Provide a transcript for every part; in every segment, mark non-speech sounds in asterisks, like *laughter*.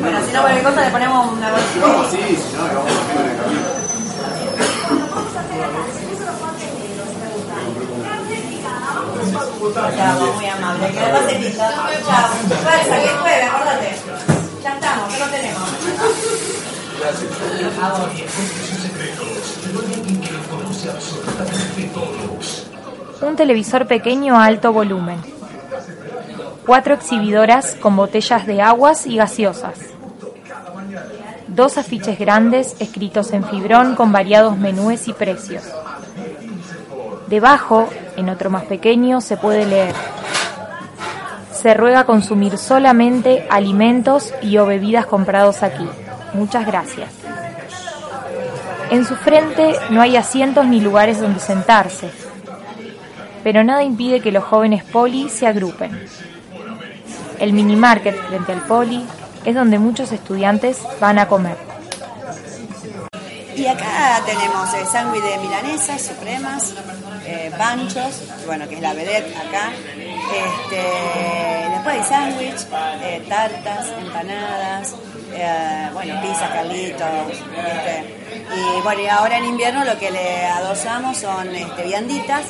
Bueno, si no cualquier cosa le ponemos una bolsita. No, sí, si no, le vamos a poner en el camino. Chao, muy amable. Que la pase lindo. Chao. Fuerza, que juegue, acordate. Ya estamos, ya lo tenemos. A vos. Un televisor pequeño a alto volumen. Cuatro exhibidoras con botellas de aguas y gaseosas. Dos afiches grandes escritos en fibrón con variados menúes y precios. Debajo, en otro más pequeño, se puede leer. Se ruega consumir solamente alimentos y o bebidas comprados aquí. Muchas gracias. En su frente no hay asientos ni lugares donde sentarse, pero nada impide que los jóvenes poli se agrupen. El mini market frente al poli es donde muchos estudiantes van a comer. Y acá tenemos eh, sándwich de milanesas supremas, eh, panchos, bueno, que es la vedette acá. Este, después hay sándwich, eh, tartas, empanadas, eh, bueno, pizza, calitos. Este, y bueno, y ahora en invierno lo que le adosamos son este, vianditas,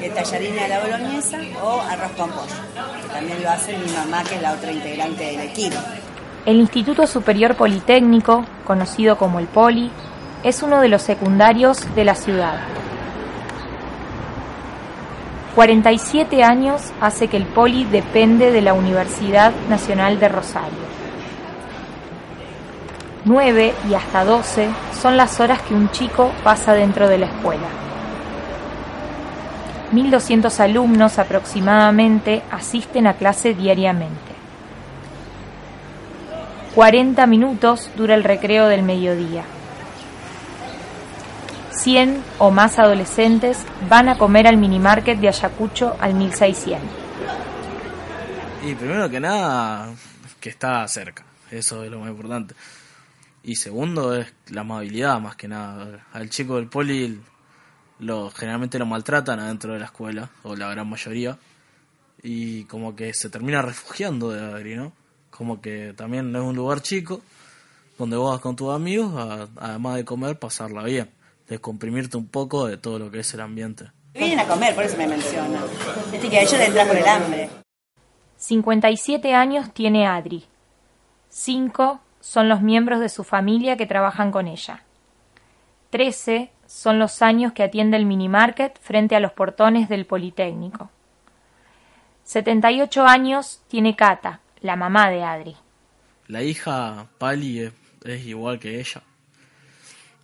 eh, tallarina de la boloñesa o arroz con pollo, que también lo hace mi mamá, que es la otra integrante del equipo. El Instituto Superior Politécnico, conocido como el Poli, es uno de los secundarios de la ciudad. 47 años hace que el Poli depende de la Universidad Nacional de Rosario. 9 y hasta 12 son las horas que un chico pasa dentro de la escuela. 1.200 alumnos aproximadamente asisten a clase diariamente. 40 minutos dura el recreo del mediodía. 100 o más adolescentes van a comer al minimarket de Ayacucho al 1600. Y primero que nada, que está cerca, eso es lo más importante. Y segundo es la amabilidad, más que nada. Al chico del poli lo, generalmente lo maltratan adentro de la escuela, o la gran mayoría, y como que se termina refugiando de Agri, ¿no? Como que también es un lugar chico, donde vos vas con tus amigos, a- además de comer, pasarla bien, descomprimirte un poco de todo lo que es el ambiente. Vienen a comer, por eso me mencionan. Viste que a ellos les trajo el hambre. 57 años tiene Adri. 5 son los miembros de su familia que trabajan con ella. 13 son los años que atiende el minimarket frente a los portones del Politécnico. 78 años tiene Cata, la mamá de Adri. La hija Pali es, igual que ella.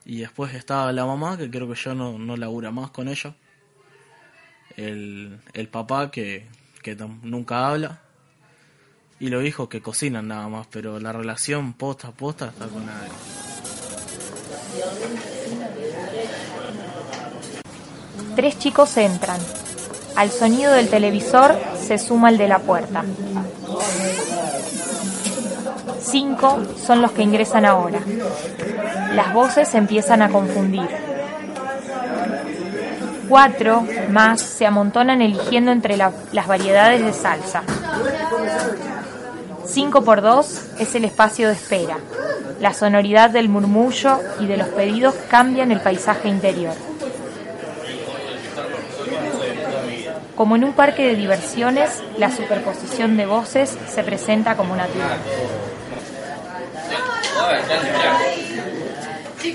Y después está la mamá, que creo que ya no, no labura más con ella. El, el papá, que, que nunca habla. Y los hijos que cocinan nada más, pero la relación posta a posta está con Adri. Tres chicos entran. Al sonido del televisor se suma el de la puerta. Cinco son los que ingresan ahora. Las voces empiezan a confundir. Cuatro más se amontonan eligiendo entre la- las variedades de salsa. 5 por 2 es el espacio de espera. La sonoridad del murmullo y de los pedidos cambian el paisaje interior. Como en un parque de diversiones, la superposición de voces se presenta como natural.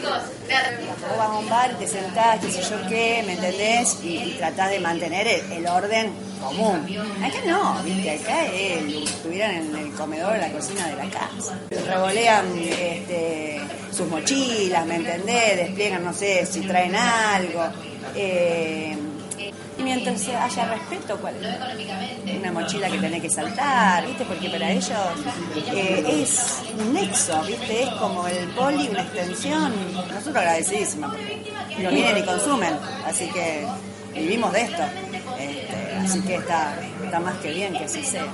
Vos vas a un bar, te sentás, qué sé yo qué, ¿me entendés? Y, y tratás de mantener el, orden común. Acá no, viste, acá es, estuvieran en el comedor, en la cocina de la casa. Revolean este, sus mochilas, ¿me entendés? Despliegan, no sé, si traen algo. Eh, y mientras haya respeto, ¿cuál es? Una mochila que tenés que saltar, ¿viste? Porque para ellos eh, es un nexo, ¿viste? Es como el poli, una extensión. Nosotros agradecidísimos lo vienen y consumen, así que vivimos de esto. Este, así que está, está más que bien que así sea.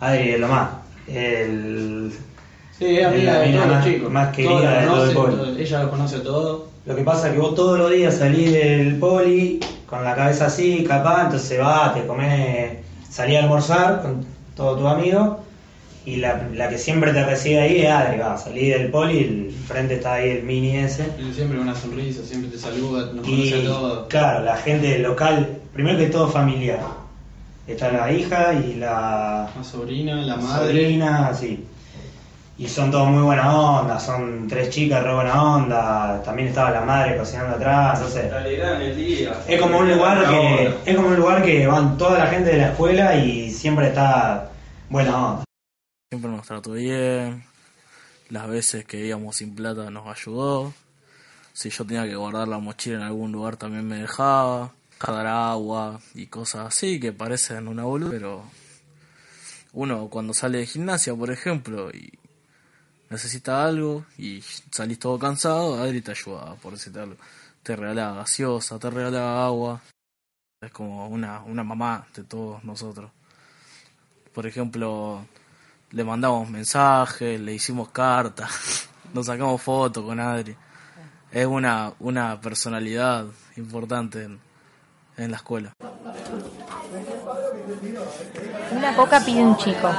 Adri es lo más. El, Sí, es amiga la de mina todos los más- chicos. Más querida de todo el poli. ella lo conoce todo. Lo que pasa es que vos todos los días salís del poli con la cabeza así, capaz, entonces vas, te comes salí a almorzar con todos tus amigos y la, la que siempre te recibe ahí es Adri, va, salí del poli, el frente está ahí el mini ese. Siempre una sonrisa, siempre te saluda, nos conoce Y a todos. claro, la gente local, primero que todo familiar. Está la hija y la La sobrina, la madre. sobrina, sí. Y son todos muy buena onda, son tres chicas re buena onda, también estaba la madre cocinando atrás, entonces el día. es como un lugar que es como un lugar que van toda la gente de la escuela y siempre está buena onda. Siempre nos trató bien. Las veces que íbamos sin plata nos ayudó. Si yo tenía que guardar la mochila en algún lugar también me dejaba. Dar agua y cosas así que parecen una boluda, pero uno cuando sale de gimnasia, por ejemplo, y necesita algo y salís todo cansado, Adri te ayudaba, por decirte algo. Te regalaba gaseosa, te regalaba agua. Es como una, una mamá de todos nosotros. Por ejemplo, le mandamos mensajes, le hicimos cartas, *laughs* nos sacamos fotos con Adri. Es una, una personalidad importante en, en la escuela. Una coca pide un chico.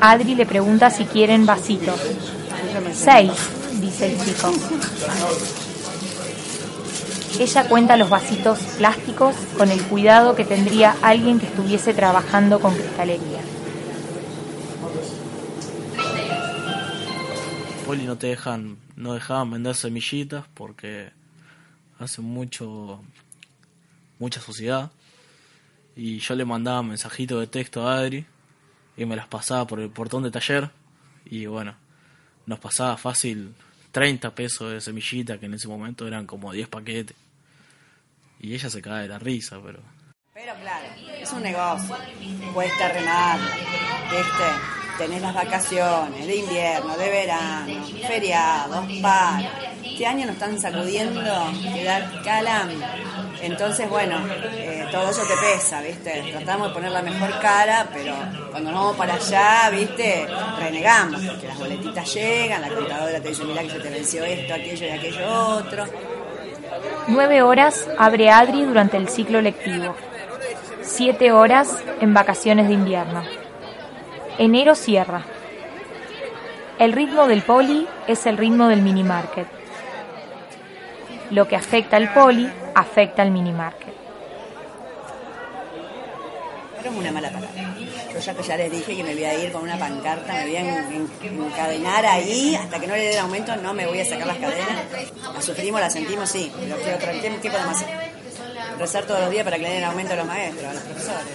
Adri le pregunta si quieren vasitos. Seis, dice el chico. Ella cuenta los vasitos plásticos con el cuidado que tendría alguien que estuviese trabajando con cristalería. Poli no te dejan, no dejaban vender semillitas porque hace mucho, mucha suciedad. Y yo le mandaba mensajitos de texto a Adri y me las pasaba por el portón de taller. Y bueno, nos pasaba fácil 30 pesos de semillita que en ese momento eran como 10 paquetes. Y ella se cae de la risa, pero Pero claro, es un negocio. Cuesta remar, ¿viste? Tenés las vacaciones de invierno, de verano, feriados, paros. Este año nos están sacudiendo que da calam. Entonces, bueno, eh, todo eso te pesa, ¿viste? Tratamos de poner la mejor cara, pero cuando nos vamos para allá, ¿viste? Renegamos, porque las boletitas llegan, la contadora te dice, mira que se te venció esto, aquello y aquello otro. Nueve horas abre Adri durante el ciclo lectivo. Siete horas en vacaciones de invierno. Enero cierra. El ritmo del poli es el ritmo del mini market. Lo que afecta al poli afecta al mini market. Pero es una mala palabra. Yo ya que ya les dije que me voy a ir con una pancarta, me voy a en- en- encadenar ahí, hasta que no le den aumento no me voy a sacar las cadenas. La sufrimos, la sentimos, sí, pero ¿qué tipo de más? Rezar todos los días para que le den aumento a los maestros, a los profesores.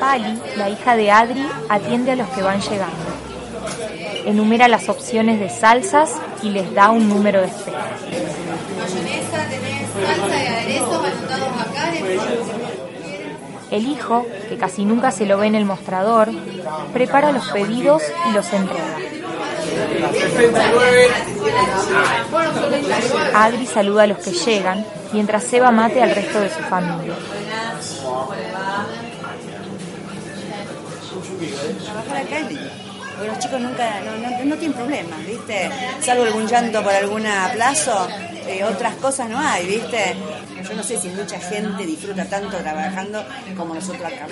Pali, la hija de Adri, atiende a los que van llegando. Enumera las opciones de salsas y les da un número de espera. mayonesa, tenés salsa y aderezos anotados acá. El hijo, que casi nunca se lo ve en el mostrador, prepara los pedidos y los entrega. Adri saluda a los que llegan, mientras Seba mate al resto de su familia. Trabajar acá. Porque los chicos nunca, no, no, no tienen problemas, ¿viste? Salvo algún llanto por algún aplazo, eh, otras cosas no hay, ¿viste? Yo no sé si mucha gente disfruta tanto trabajando como nosotros acá.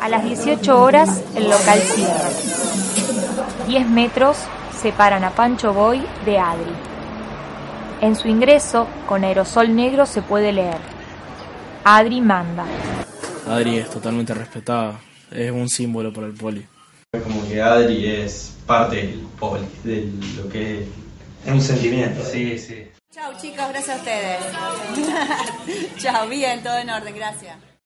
A las 18 horas el local cierra. 10 metros separan a Pancho Boy de Adri. En su ingreso, con aerosol negro se puede leer. Adri manda. Adri es totalmente respetada. Es un símbolo para el poli. Es como que Adri es parte del poli, de lo que es. Es un sentimiento. Sí, sí. Chao chicos, gracias a ustedes. *laughs* Chao, bien, todo en orden, gracias.